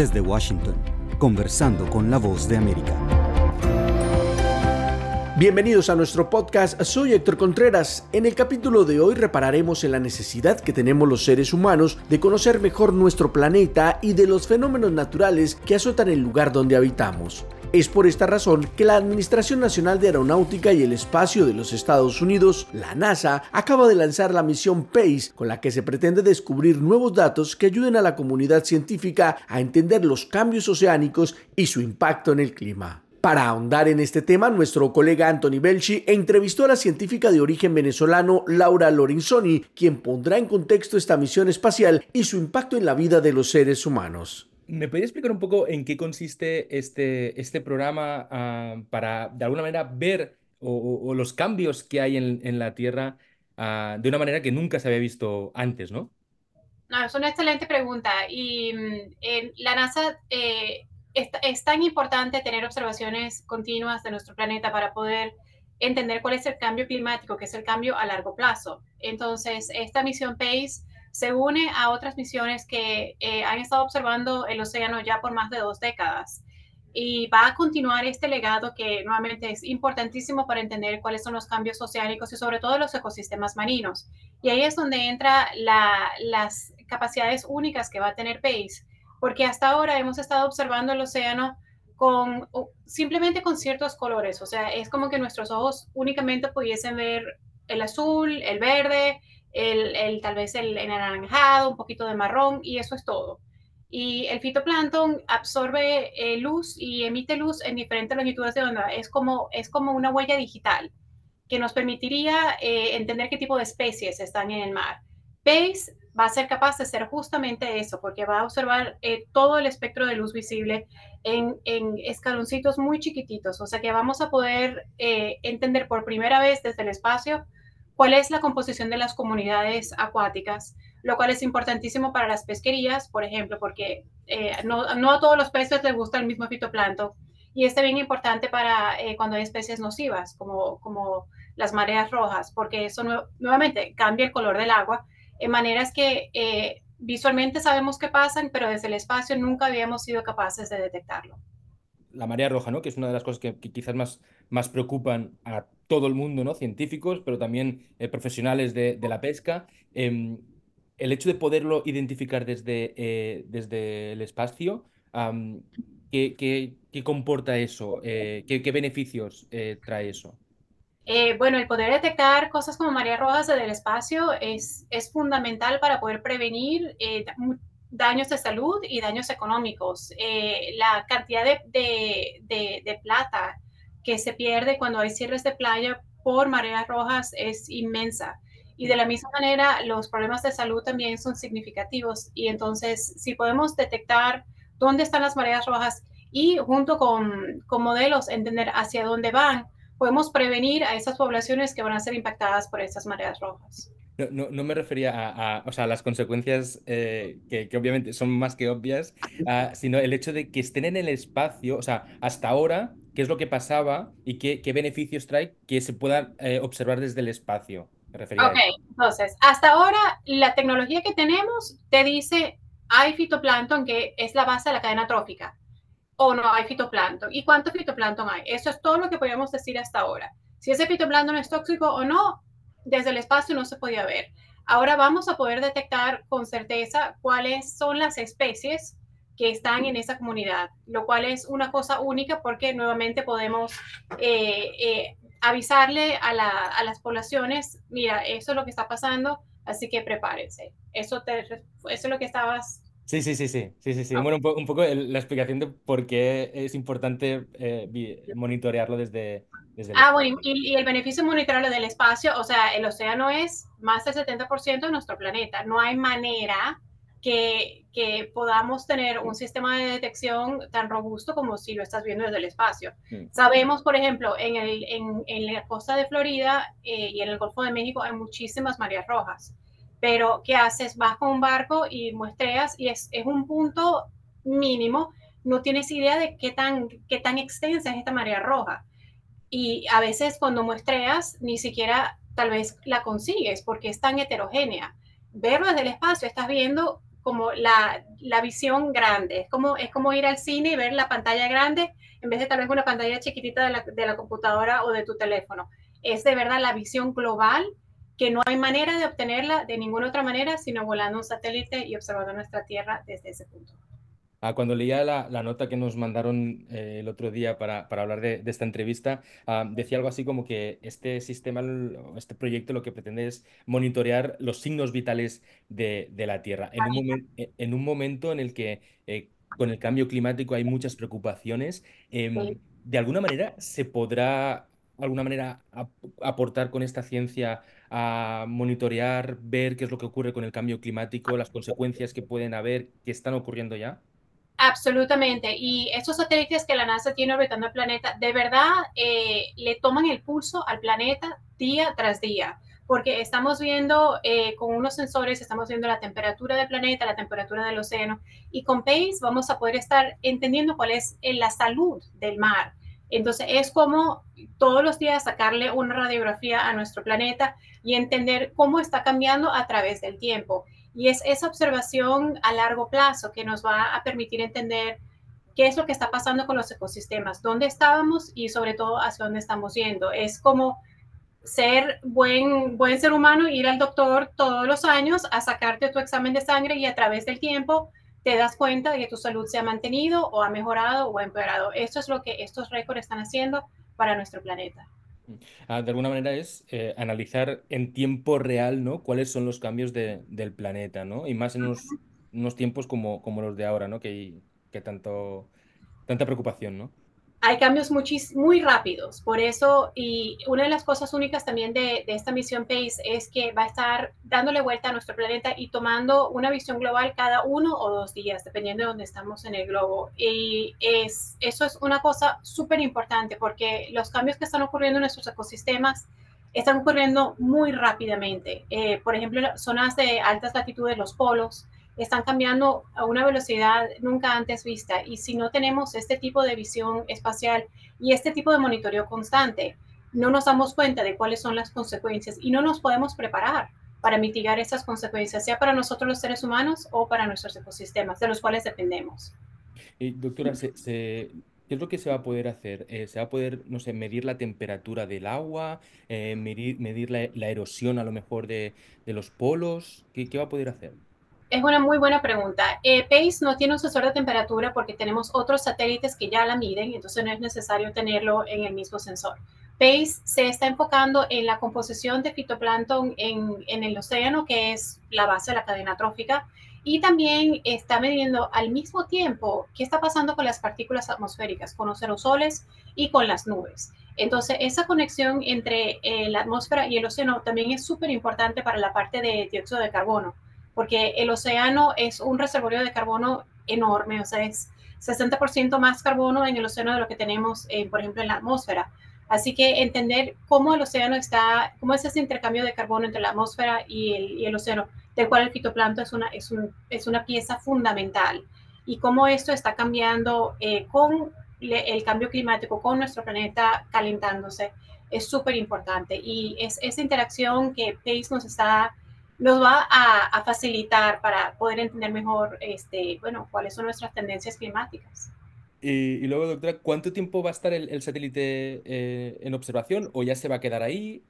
Desde Washington, conversando con la voz de América. Bienvenidos a nuestro podcast, soy Héctor Contreras. En el capítulo de hoy repararemos en la necesidad que tenemos los seres humanos de conocer mejor nuestro planeta y de los fenómenos naturales que azotan el lugar donde habitamos. Es por esta razón que la Administración Nacional de Aeronáutica y el Espacio de los Estados Unidos, la NASA, acaba de lanzar la misión PACE, con la que se pretende descubrir nuevos datos que ayuden a la comunidad científica a entender los cambios oceánicos y su impacto en el clima. Para ahondar en este tema, nuestro colega Anthony Belchi entrevistó a la científica de origen venezolano Laura Lorenzoni, quien pondrá en contexto esta misión espacial y su impacto en la vida de los seres humanos. ¿Me podría explicar un poco en qué consiste este, este programa ah, para, de alguna manera, ver o, los cambios que hay en, la Tierra ah, de una manera que nunca se había visto antes, ¿no? No, es una excelente pregunta. Y en la NASA eh, es, tan importante tener observaciones continuas de nuestro planeta para poder entender cuál es el cambio climático, que es el cambio a largo plazo. Entonces, esta misión PACE se une a otras misiones que eh, han estado observando el océano ya por más de dos décadas y va a continuar este legado que nuevamente es importantísimo para entender cuáles son los cambios oceánicos y sobre todo los ecosistemas marinos. Y ahí es donde entra las capacidades únicas que va a tener PACE porque hasta ahora hemos estado observando el océano con simplemente con ciertos colores, o sea, es como que nuestros ojos únicamente pudiesen ver el azul, el verde, el, tal vez el, anaranjado, un poquito de marrón y eso es todo. Y el fitoplancton absorbe eh, luz y emite luz en diferentes longitudes de onda. Es como, es como una huella digital que nos permitiría eh, entender qué tipo de especies están en el mar. PACE va a ser capaz de hacer justamente eso, porque va a observar eh, todo el espectro de luz visible en, escaloncitos muy chiquititos. O sea que vamos a poder entender por primera vez desde el espacio cuál es la composición de las comunidades acuáticas, lo cual es importantísimo para las pesquerías, por ejemplo, porque eh, no, a todos los peces les gusta el mismo fitoplancton. Y este es bien importante para cuando hay especies nocivas, como, como las mareas rojas, porque eso nuevamente cambia el color del agua en maneras que eh, visualmente sabemos que pasan, pero desde el espacio nunca habíamos sido capaces de detectarlo. La marea roja, ¿no? que es una de las cosas que, quizás más, más preocupan a todo el mundo, ¿no? científicos, pero también eh, profesionales de, la pesca. Em, el hecho de poderlo identificar desde, eh, desde el espacio, ¿qué, qué, comporta eso? ¿qué, ¿qué, beneficios trae eso? Eh, bueno, el poder detectar cosas como mareas rojas desde el espacio es, es fundamental para poder prevenir eh, daños de salud y daños económicos. Eh, la cantidad de, de, de, plata que se pierde cuando hay cierres de playa por mareas rojas es inmensa. Y de la misma manera, los problemas de salud también son significativos. Y entonces, si podemos detectar dónde están las mareas rojas y junto con, con modelos entender hacia dónde van, podemos prevenir a esas poblaciones que van a ser impactadas por estas mareas rojas. No, no, me refería a, o sea, las consecuencias eh, que, que, obviamente son más que obvias, ah, sino el hecho de que estén en el espacio, o sea, hasta ahora, qué es lo que pasaba y qué, qué beneficios trae que se puedan eh, observar desde el espacio. Me ok, entonces, hasta ahora la tecnología que tenemos te dice, hay fitoplancton que es la base de la cadena trófica o no hay fitoplancton. ¿Y cuánto fitoplancton hay? Eso es todo lo que podemos decir hasta ahora. Si ese fitoplancton es tóxico o no, desde el espacio no se podía ver. Ahora vamos a poder detectar con certeza cuáles son las especies que están en esa comunidad, lo cual es una cosa única porque nuevamente podemos eh, eh, avisarle a, las poblaciones, mira, eso es lo que está pasando, así que prepárense. Eso, te, eso es lo que estabas Sí, sí, sí, sí, sí, sí, Bueno, un, poco la explicación de por qué es importante eh, monitorearlo desde, desde Ah, bueno, y, el beneficio monitorearlo del espacio, o sea, el océano es más del 70% de nuestro planeta. No hay manera que, que, podamos tener un sistema de detección tan robusto como si lo estás viendo desde el espacio. Mm. Sabemos, por ejemplo, en, el, en, en, la costa de Florida eh, y en el Golfo de México hay muchísimas mareas rojas pero ¿qué haces? Vas con un barco y muestreas y es, es un punto mínimo, no tienes idea de qué tan, qué tan extensa es esta marea roja. Y a veces cuando muestreas, ni siquiera tal vez la consigues porque es tan heterogénea. Verlo desde el espacio, estás viendo como la, la, visión grande. Es como, es como ir al cine y ver la pantalla grande en vez de tal vez una pantalla chiquitita de la, de la computadora o de tu teléfono. Es de verdad la visión global que no hay manera de obtenerla de ninguna otra manera sino volando un satélite y observando nuestra Tierra desde ese punto. Ah, cuando leía la, nota que nos mandaron eh, el otro día para, hablar de, esta entrevista, ah, decía algo así como que este sistema, este proyecto lo que pretende es monitorear los signos vitales de, la Tierra. En un, e, en un, momento en el que eh, con el cambio climático hay muchas preocupaciones, em, ¿de alguna manera se podrá alguna manera aportar con esta ciencia a monitorear, ver qué es lo que ocurre con el cambio climático, las consecuencias que pueden haber, que están ocurriendo ya? Absolutamente. Y estos satélites que la NASA tiene orbitando el planeta, de verdad eh, le toman el pulso al planeta día tras día, porque estamos viendo eh, con unos sensores, estamos viendo la temperatura del planeta, la temperatura del océano, y con PACE vamos a poder estar entendiendo cuál es eh, la salud del mar. Entonces es como todos los días sacarle una radiografía a nuestro planeta y entender cómo está cambiando a través del tiempo. Y es esa observación a largo plazo que nos va a permitir entender qué es lo que está pasando con los ecosistemas, dónde estábamos y sobre todo hacia dónde estamos yendo. Es como ser buen, buen ser humano, ir al doctor todos los años a sacarte tu examen de sangre y a través del tiempo te das cuenta de que tu salud se ha mantenido o ha mejorado o ha empeorado. Esto es lo que estos récords están haciendo para nuestro planeta. Ah, de alguna manera es eh, analizar en tiempo real, ¿no? Cuáles son los cambios del planeta, ¿no? Y más en unos, tiempos como, como, los de ahora, ¿no? Que hay que tanto, tanta preocupación, ¿no? Hay cambios muy rápidos. Por eso, y una de las cosas únicas también de, esta misión PACE es que va a estar dándole vuelta a nuestro planeta y tomando una visión global cada uno o dos días, dependiendo de dónde estamos en el globo. Y es, eso es una cosa súper importante porque los cambios que están ocurriendo en nuestros ecosistemas están ocurriendo muy rápidamente. Eh, por ejemplo, zonas de altas latitudes, los polos, están cambiando a una velocidad nunca antes vista. Y si no tenemos este tipo de visión espacial y este tipo de monitoreo constante, no nos damos cuenta de cuáles son las consecuencias y no nos podemos preparar para mitigar esas consecuencias, sea para nosotros los seres humanos o para nuestros ecosistemas, de los cuales dependemos. Y doctora, ¿qué es lo que se va a poder hacer? Eh, ¿Se va a poder, no sé, medir la temperatura del agua, eh, medir, medir la, erosión a lo mejor de, los polos? ¿Qué, ¿Qué va a poder hacer? Es una muy buena pregunta. Eh, PACE no tiene un sensor de temperatura porque tenemos otros satélites que ya la miden, entonces no es necesario tenerlo en el mismo sensor. PACE se está enfocando en la composición de fitoplancton en, el océano, que es la base de la cadena trófica, y también está midiendo al mismo tiempo qué está pasando con las partículas atmosféricas, con los aerosoles y con las nubes. Entonces, esa conexión entre eh, la atmósfera y el océano también es súper importante para la parte de dióxido de carbono porque el océano es un reservorio de carbono enorme, o sea, es 60% más carbono en el océano de lo que tenemos, eh, por ejemplo, en la atmósfera. Así que entender cómo el océano está, cómo es ese intercambio de carbono entre la atmósfera y el, océano, del cual el fitoplancton es una, es, es una pieza fundamental, y cómo esto está cambiando eh, con el cambio climático, con nuestro planeta calentándose, es súper importante. Y es esa interacción que PACE nos está nos va a, facilitar para poder entender mejor, este, bueno, cuáles son nuestras tendencias climáticas. Y, luego, doctora, ¿cuánto tiempo va a estar el, satélite eh, en observación o ya se va a quedar ahí?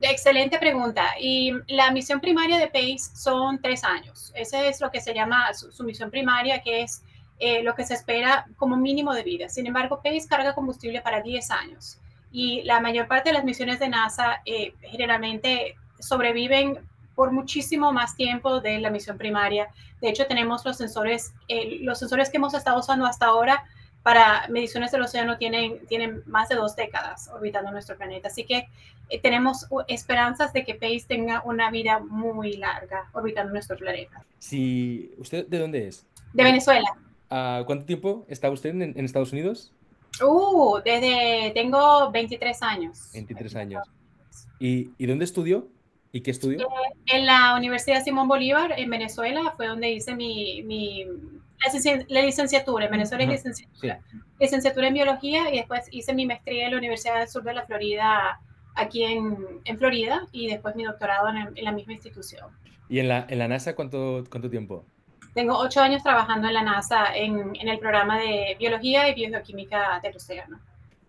Excelente pregunta. Y la misión primaria de PACE son tres años. Ese es lo que se llama su, misión primaria, que es eh, lo que se espera como mínimo de vida. Sin embargo, PACE carga combustible para 10 años. Y la mayor parte de las misiones de NASA eh, generalmente sobreviven por muchísimo más tiempo de la misión primaria. De hecho, tenemos los sensores, eh, los sensores que hemos estado usando hasta ahora para mediciones del océano tienen, tienen más de dos décadas orbitando nuestro planeta. Así que eh, tenemos esperanzas de que PACE tenga una vida muy larga orbitando nuestro planeta. Si, ¿Usted de dónde es? De Venezuela. ¿A ¿Cuánto tiempo está usted en, en, Estados Unidos? Uh, desde, tengo 23 años. 23 años. ¿Y, ¿Y dónde estudió? ¿Y qué estudió? Eh, en la Universidad Simón Bolívar, en Venezuela, fue donde hice mi, mi la, licenciatura. En Venezuela es licenciatura. Licenciatura en biología y después hice mi maestría en la Universidad del Sur de la Florida, aquí en, en Florida, y después mi doctorado en, la misma institución. ¿Y en la, en la NASA cuánto, cuánto tiempo? tengo ocho años trabajando en la NASA en, en el programa de Biología y Biogeoquímica del Océano.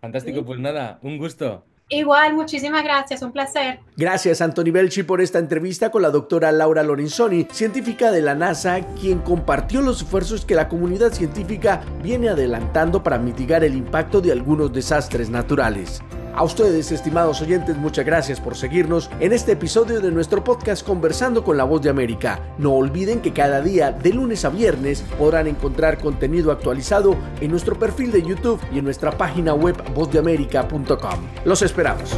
Fantástico, pues nada, un gusto. Igual, muchísimas gracias, un placer. Gracias Anthony Belchi por esta entrevista con la doctora Laura Lorenzoni, científica de la NASA, quien compartió los esfuerzos que la comunidad científica viene adelantando para mitigar el impacto de algunos desastres naturales. A ustedes, estimados oyentes, muchas gracias por seguirnos en este episodio de nuestro podcast Conversando con la Voz de América. No olviden que cada día, de lunes a viernes, podrán encontrar contenido actualizado en nuestro perfil de YouTube y en nuestra página web vozdeamerica.com. Los esperamos.